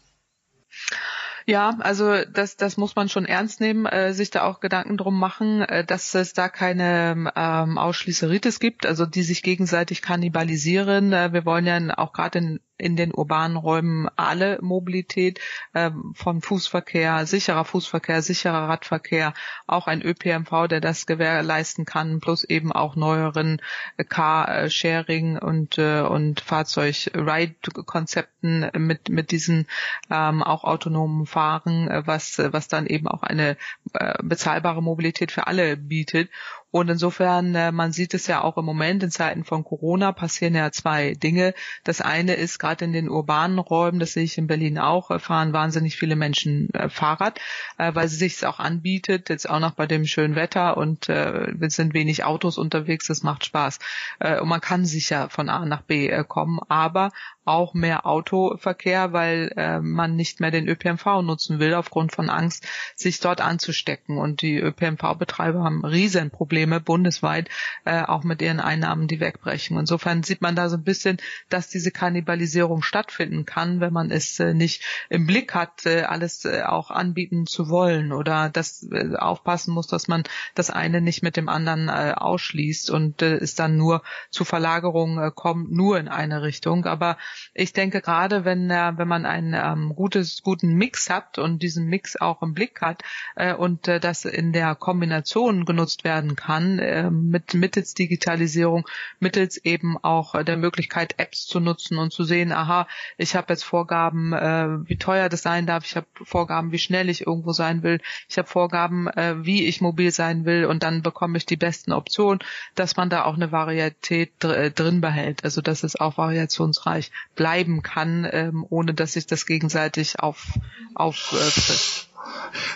Ja, also das, das muss man schon ernst nehmen, äh, sich da auch Gedanken drum machen, äh, dass es da keine ähm, Ausschließeritis gibt, also die sich gegenseitig kannibalisieren. Äh, wir wollen ja auch gerade in in den urbanen Räumen alle Mobilität äh, von Fußverkehr, sicherer Fußverkehr, sicherer Radverkehr, auch ein ÖPNV, der das gewährleisten kann, plus eben auch neueren äh, Car-Sharing und äh, und Fahrzeug-Ride-Konzepten mit mit diesen ähm, auch autonomen Fahren, äh, was was dann eben auch eine äh, bezahlbare Mobilität für alle bietet und insofern, äh, man sieht es ja auch im Moment in Zeiten von Corona passieren ja zwei Dinge. Das eine ist gerade in den urbanen Räumen, das sehe ich in Berlin auch, äh, fahren wahnsinnig viele Menschen äh, Fahrrad, weil sie sich es auch anbietet, jetzt auch noch bei dem schönen Wetter und es sind wenig Autos unterwegs, das macht Spaß. Und man kann sicher von A nach B kommen, aber auch mehr Autoverkehr, weil man nicht mehr den ÖPNV nutzen will aufgrund von Angst, sich dort anzustecken. Und die ÖPNV-Betreiber haben Riesenprobleme bundesweit, äh, auch mit ihren Einnahmen, die wegbrechen. Insofern sieht man da so ein bisschen, dass diese Kannibalisierung stattfinden kann, wenn man es äh, nicht im Blick hat, äh, alles äh, auch anbieten zu wollen oder dass äh, aufpassen muss, dass man das eine nicht mit dem anderen äh, ausschließt und äh, es dann nur zu Verlagerungen äh, kommt, nur in eine Richtung. Aber ich denke gerade, wenn äh, wenn man einen ähm, gutes guten Mix hat und diesen Mix auch im Blick hat äh, und äh, das in der Kombination genutzt werden kann äh, mit mittels Digitalisierung, mittels eben auch äh, der Möglichkeit Apps zu nutzen und zu sehen, aha, ich habe jetzt Vorgaben, äh, wie teuer das sein darf, ich habe Vorgaben, wie schnell ich irgendwo sein will, ich habe Vorgaben, äh, wie ich mobil sein will und dann bekomme ich die besten Optionen, dass man da auch eine Varietät dr äh, drin behält, also dass es auch variationsreich bleiben kann, ähm, ohne dass sich das gegenseitig auf, auffrisst. Äh,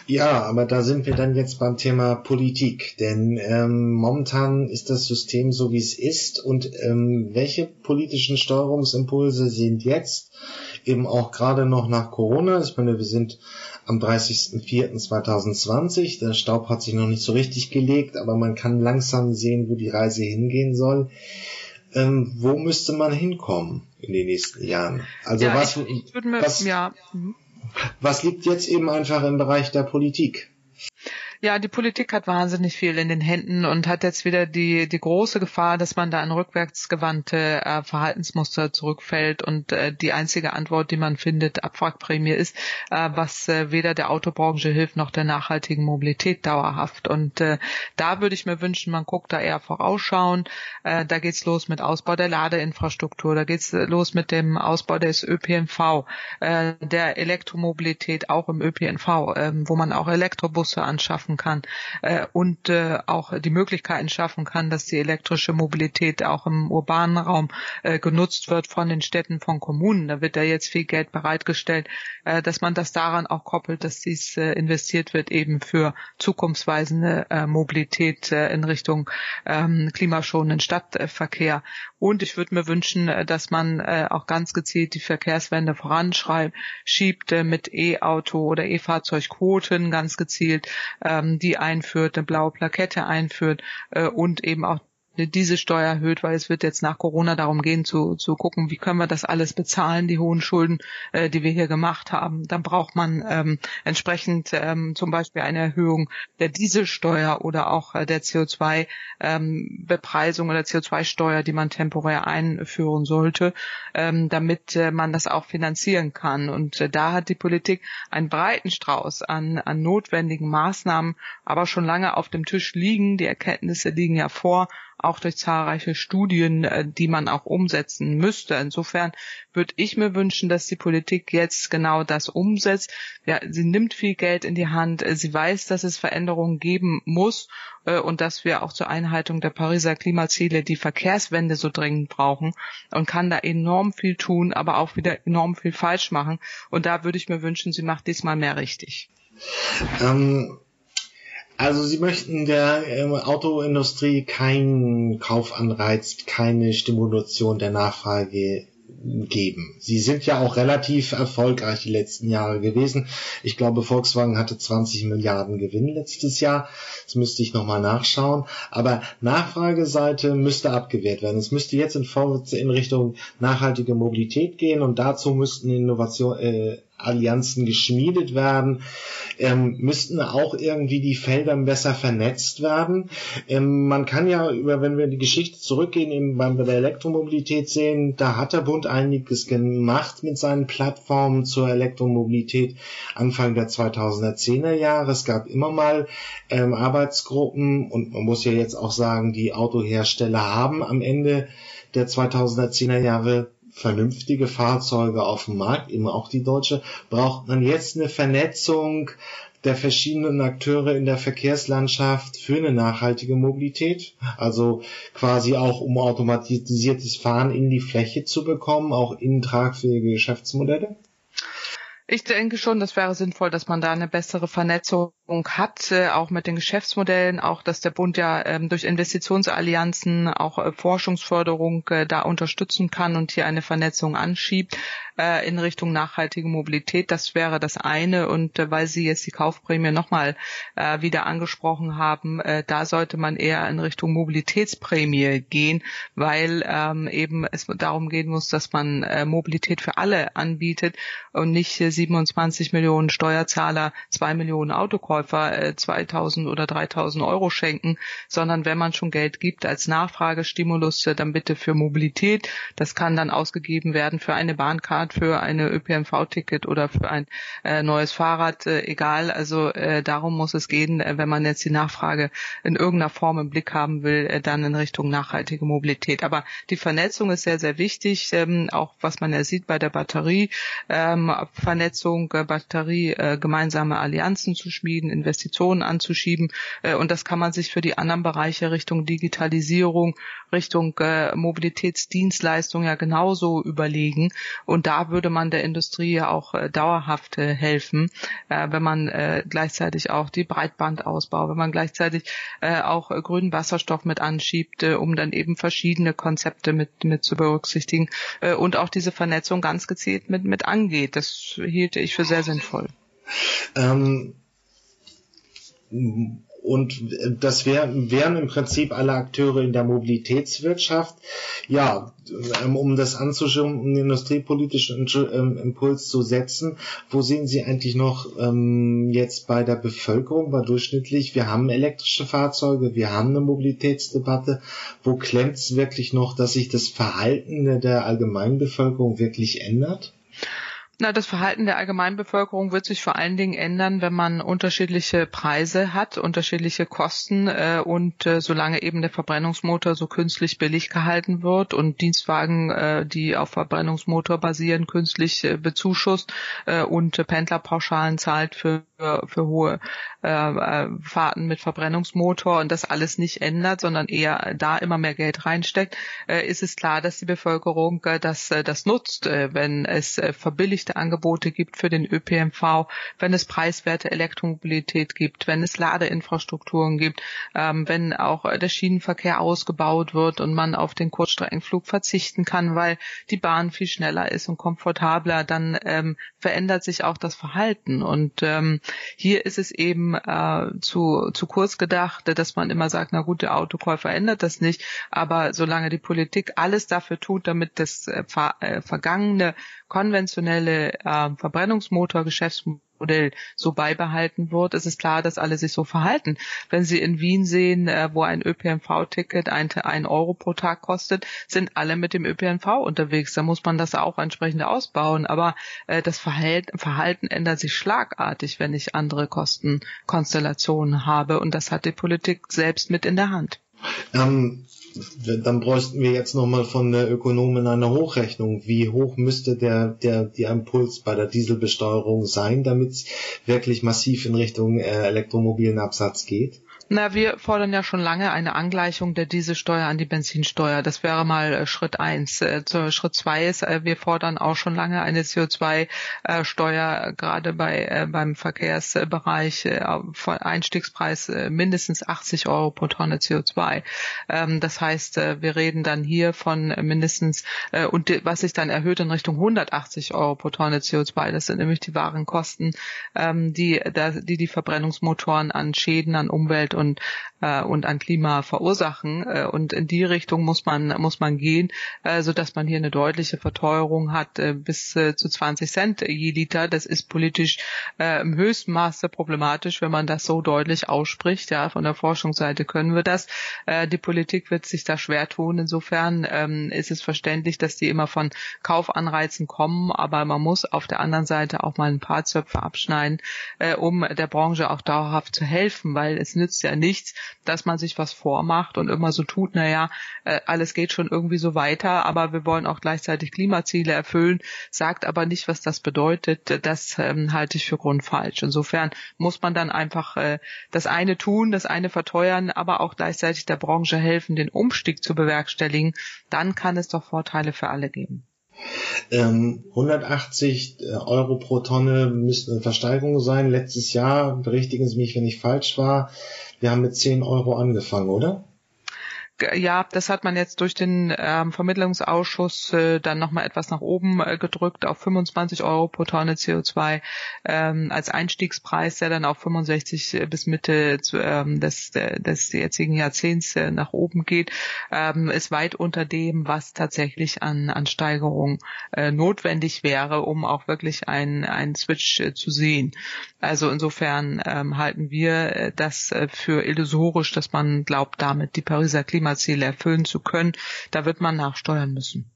ja, aber da sind wir dann jetzt beim Thema Politik, denn ähm, momentan ist das System so, wie es ist und ähm, welche politischen Steuerungsimpulse sind jetzt eben auch gerade noch nach Corona, ich meine, wir sind am 30.04.2020, der Staub hat sich noch nicht so richtig gelegt, aber man kann langsam sehen, wo die Reise hingehen soll ähm, wo müsste man hinkommen in den nächsten Jahren? Also ja, was, ich, ich würde mir, was, ja. Mhm. Was liegt jetzt eben einfach im Bereich der Politik? Ja, die Politik hat wahnsinnig viel in den Händen und hat jetzt wieder die, die große Gefahr, dass man da an rückwärtsgewandte äh, Verhaltensmuster zurückfällt und äh, die einzige Antwort, die man findet, Abwrackprämie ist, äh, was äh, weder der Autobranche hilft noch der nachhaltigen Mobilität dauerhaft. Und äh, da würde ich mir wünschen, man guckt da eher vorausschauen. Äh, da geht's los mit Ausbau der Ladeinfrastruktur, da geht's los mit dem Ausbau des ÖPNV, der Elektromobilität auch im ÖPNV, äh, wo man auch Elektrobusse anschaffen schaffen kann äh, und äh, auch die Möglichkeiten schaffen kann, dass die elektrische Mobilität auch im urbanen Raum äh, genutzt wird von den Städten, von Kommunen. Da wird ja jetzt viel Geld bereitgestellt, äh, dass man das daran auch koppelt, dass dies äh, investiert wird eben für zukunftsweisende äh, Mobilität äh, in Richtung ähm, klimaschonenden Stadtverkehr. Und ich würde mir wünschen, äh, dass man äh, auch ganz gezielt die Verkehrswende voranschiebt äh, mit E-Auto oder E-Fahrzeugquoten ganz gezielt, äh, ähm, die einführt, eine blaue Plakette einführt und eben auch diese Steuer erhöht, weil es wird jetzt nach Corona darum gehen zu, zu gucken, wie können wir das alles bezahlen, die hohen Schulden, äh, die wir hier gemacht haben. Dann braucht man ähm, entsprechend ähm, zum Beispiel eine Erhöhung der Dieselsteuer oder auch äh, der CO2-Bepreisung ähm, oder CO2-Steuer, die man temporär einführen sollte, ähm, damit äh, man das auch finanzieren kann. Und äh, da hat die Politik einen breiten Strauß an, an notwendigen Maßnahmen, aber schon lange auf dem Tisch liegen. Die Erkenntnisse liegen ja vor auch durch zahlreiche Studien, äh, die man auch umsetzen müsste. Insofern würde ich mir wünschen, dass die Politik jetzt genau das umsetzt. Ja, sie nimmt viel Geld in die Hand. Sie weiß, dass es Veränderungen geben muss äh, und dass wir auch zur Einhaltung der Pariser Klimaziele die Verkehrswende so dringend brauchen und kann da enorm viel tun, aber auch wieder enorm viel falsch machen. Und da würde ich mir wünschen, sie macht diesmal mehr richtig. Ähm also Sie möchten der ähm, Autoindustrie keinen Kaufanreiz, keine Stimulation der Nachfrage geben. Sie sind ja auch relativ erfolgreich die letzten Jahre gewesen. Ich glaube, Volkswagen hatte 20 Milliarden Gewinn letztes Jahr. Das müsste ich nochmal nachschauen. Aber Nachfrageseite müsste abgewehrt werden. Es müsste jetzt in, in Richtung nachhaltige Mobilität gehen und dazu müssten Innovation, äh, Allianzen geschmiedet werden, ähm, müssten auch irgendwie die Felder besser vernetzt werden. Ähm, man kann ja über, wenn wir die Geschichte zurückgehen, eben bei der Elektromobilität sehen, da hat der Bund einiges gemacht mit seinen Plattformen zur Elektromobilität Anfang der 2010er Jahre. Es gab immer mal ähm, Arbeitsgruppen und man muss ja jetzt auch sagen, die Autohersteller haben am Ende der 2010er Jahre vernünftige Fahrzeuge auf dem Markt, eben auch die deutsche, braucht man jetzt eine Vernetzung der verschiedenen Akteure in der Verkehrslandschaft für eine nachhaltige Mobilität, also quasi auch um automatisiertes Fahren in die Fläche zu bekommen, auch in tragfähige Geschäftsmodelle? Ich denke schon, das wäre sinnvoll, dass man da eine bessere Vernetzung hat, äh, auch mit den Geschäftsmodellen, auch dass der Bund ja ähm, durch Investitionsallianzen auch äh, Forschungsförderung äh, da unterstützen kann und hier eine Vernetzung anschiebt äh, in Richtung nachhaltige Mobilität. Das wäre das eine. Und weil Sie jetzt die Kaufprämie nochmal wieder angesprochen haben, da sollte man eher in Richtung Mobilitätsprämie gehen, weil ähm, eben es darum gehen muss, dass man Mobilität für alle anbietet und nicht äh, 27 Millionen Steuerzahler, zwei Millionen Autokäufer äh, 2000 oder 3000 Euro schenken, sondern wenn man schon Geld gibt als Nachfragestimulus, äh, dann bitte für Mobilität. Das kann dann ausgegeben werden für eine Bahncard für eine ÖPNV-Ticket oder für ein äh, neues Fahrrad, äh, egal. Also äh, darum muss es gehen, äh, wenn man jetzt die Nachfrage in irgendeiner Form im Blick haben will, äh, dann in Richtung nachhaltige Mobilität. Aber die Vernetzung ist sehr, sehr wichtig, ähm, auch was man ja sieht bei der Batterie, ähm, Vernetzung, Batterie, gemeinsame Allianzen zu schmieden, Investitionen anzuschieben. Äh, und das kann man sich für die anderen Bereiche Richtung Digitalisierung, Richtung äh, Mobilitätsdienstleistung ja genauso überlegen. Und da würde man der Industrie ja auch äh, dauerhaft helfen, wenn man gleichzeitig auch die Breitbandausbau, wenn man gleichzeitig auch grünen Wasserstoff mit anschiebt, um dann eben verschiedene Konzepte mit, mit zu berücksichtigen und auch diese Vernetzung ganz gezielt mit, mit angeht. Das hielte ich für sehr sinnvoll. Ähm und das wär, wären im Prinzip alle Akteure in der Mobilitätswirtschaft. Ja, ähm, um das anzuschauen, um den industriepolitischen ähm, Impuls zu setzen, wo sehen Sie eigentlich noch ähm, jetzt bei der Bevölkerung, bei durchschnittlich, wir haben elektrische Fahrzeuge, wir haben eine Mobilitätsdebatte, wo klemmt es wirklich noch, dass sich das Verhalten der Allgemeinbevölkerung wirklich ändert? Na, das Verhalten der Allgemeinbevölkerung wird sich vor allen Dingen ändern, wenn man unterschiedliche Preise hat, unterschiedliche Kosten äh, und äh, solange eben der Verbrennungsmotor so künstlich billig gehalten wird und Dienstwagen, äh, die auf Verbrennungsmotor basieren, künstlich äh, bezuschusst äh, und Pendlerpauschalen zahlt für für hohe äh, äh, Fahrten mit Verbrennungsmotor und das alles nicht ändert, sondern eher da immer mehr Geld reinsteckt, äh, ist es klar, dass die Bevölkerung äh, das, äh, das nutzt, äh, wenn es äh, verbilligte Angebote gibt für den ÖPNV, wenn es preiswerte Elektromobilität gibt, wenn es Ladeinfrastrukturen gibt, ähm, wenn auch äh, der Schienenverkehr ausgebaut wird und man auf den Kurzstreckenflug verzichten kann, weil die Bahn viel schneller ist und komfortabler, dann ähm, verändert sich auch das Verhalten. Und ähm, hier ist es eben äh, zu, zu kurz gedacht, dass man immer sagt, na gut, der Autokäufer ändert das nicht, aber solange die Politik alles dafür tut, damit das äh, ver, äh, vergangene konventionelle äh, Verbrennungsmotor-Geschäftsmodell Modell so beibehalten wird, ist es klar, dass alle sich so verhalten. Wenn Sie in Wien sehen, äh, wo ein ÖPNV-Ticket ein, ein Euro pro Tag kostet, sind alle mit dem ÖPNV unterwegs. Da muss man das auch entsprechend ausbauen. Aber äh, das Verhalten, Verhalten ändert sich schlagartig, wenn ich andere Kostenkonstellationen habe. Und das hat die Politik selbst mit in der Hand. Ähm, dann bräuchten wir jetzt nochmal von der Ökonomin eine Hochrechnung. Wie hoch müsste der, der, die Impuls bei der Dieselbesteuerung sein, damit es wirklich massiv in Richtung äh, elektromobilen Absatz geht? Na, wir fordern ja schon lange eine Angleichung der Dieselsteuer an die Benzinsteuer. Das wäre mal äh, Schritt eins. Äh, Schritt zwei ist, äh, wir fordern auch schon lange eine CO2-Steuer, gerade bei beim Verkehrsbereich, Einstiegspreis mindestens 80 Euro pro Tonne CO2. Ähm, das heißt, wir reden dann hier von mindestens und was sich dann erhöht in Richtung 180 Euro pro Tonne CO2. Das sind nämlich die wahren Kosten, ähm, die die die Verbrennungsmotoren an Schäden an Umwelt und äh, und an Klima verursachen. Äh, und in die Richtung muss man muss man gehen, äh, so dass man hier eine deutliche Verteuerung hat äh, bis äh, zu 20 Cent je Liter. Das ist politisch äh, im höchsten Maße problematisch, wenn man das so deutlich ausspricht. Ja, von der Forschungsseite können wir das. Äh, die Politik wird sich da schwer tun. Insofern ähm, ist es verständlich, dass die immer von Kaufanreizen kommen, aber man muss auf der anderen Seite auch mal ein paar Zöpfe abschneiden, äh, um der Branche auch dauerhaft zu helfen, weil es nützt ja nichts, dass man sich was vormacht und immer so tut, naja, äh, alles geht schon irgendwie so weiter, aber wir wollen auch gleichzeitig Klimaziele erfüllen, sagt aber nicht, was das bedeutet. Das ähm, halte ich für grundfalsch. Insofern muss man dann einfach äh, das eine tun, das eine verteuern, aber auch gleichzeitig der Branche helfen, den Umstieg zu bewerkstelligen. Dann kann es doch Vorteile für alle geben. 180 ähm, äh, Euro pro Tonne müsste eine Versteigerung sein. Letztes Jahr, berichtigen Sie mich, wenn ich falsch war, wir haben mit 10 Euro angefangen, oder? Ja, das hat man jetzt durch den ähm, Vermittlungsausschuss äh, dann nochmal etwas nach oben äh, gedrückt auf 25 Euro pro Tonne CO2 ähm, als Einstiegspreis, der dann auf 65 äh, bis Mitte ähm, des, des jetzigen Jahrzehnts äh, nach oben geht, ähm, ist weit unter dem, was tatsächlich an, an Steigerung äh, notwendig wäre, um auch wirklich einen, einen Switch äh, zu sehen. Also insofern ähm, halten wir äh, das äh, für illusorisch, dass man glaubt, damit die Pariser Klima Klimaziele erfüllen zu können. Da wird man nachsteuern müssen.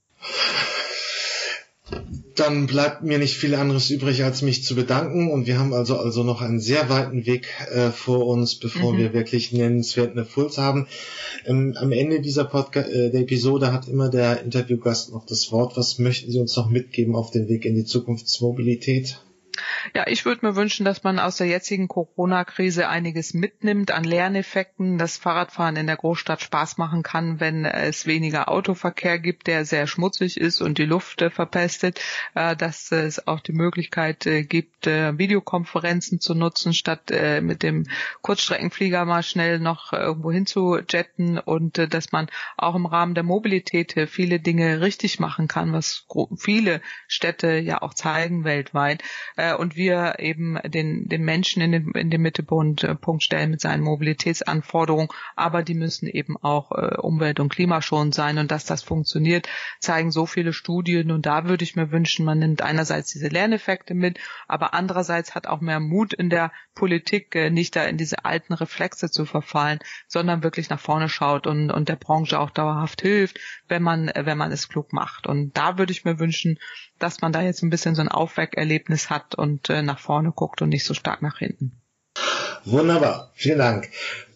Dann bleibt mir nicht viel anderes übrig, als mich zu bedanken. Und wir haben also also noch einen sehr weiten Weg äh, vor uns, bevor mhm. wir wirklich nennenswert eine Puls haben. Ähm, am Ende dieser Podcast, äh, der Episode hat immer der Interviewgast noch das Wort. Was möchten Sie uns noch mitgeben auf dem Weg in die Zukunftsmobilität? Ja, ich würde mir wünschen, dass man aus der jetzigen Corona-Krise einiges mitnimmt an Lerneffekten, dass Fahrradfahren in der Großstadt Spaß machen kann, wenn es weniger Autoverkehr gibt, der sehr schmutzig ist und die Luft äh, verpestet, äh, dass es auch die Möglichkeit äh, gibt, Videokonferenzen zu nutzen, statt mit dem Kurzstreckenflieger mal schnell noch irgendwo hin zu jetten und dass man auch im Rahmen der Mobilität viele Dinge richtig machen kann, was viele Städte ja auch zeigen weltweit. und wir eben den, den Menschen in den, in den Mittelpunkt äh, stellen mit seinen Mobilitätsanforderungen, aber die müssen eben auch äh, umwelt- und klimaschonend sein. Und dass das funktioniert, zeigen so viele Studien. Und da würde ich mir wünschen, man nimmt einerseits diese Lerneffekte mit, aber andererseits hat auch mehr Mut in der Politik, äh, nicht da in diese alten Reflexe zu verfallen, sondern wirklich nach vorne schaut und, und der Branche auch dauerhaft hilft, wenn man, wenn man es klug macht. Und da würde ich mir wünschen, dass man da jetzt ein bisschen so ein Aufweckerlebnis hat und äh, nach vorne guckt und nicht so stark nach hinten. Wunderbar, vielen Dank.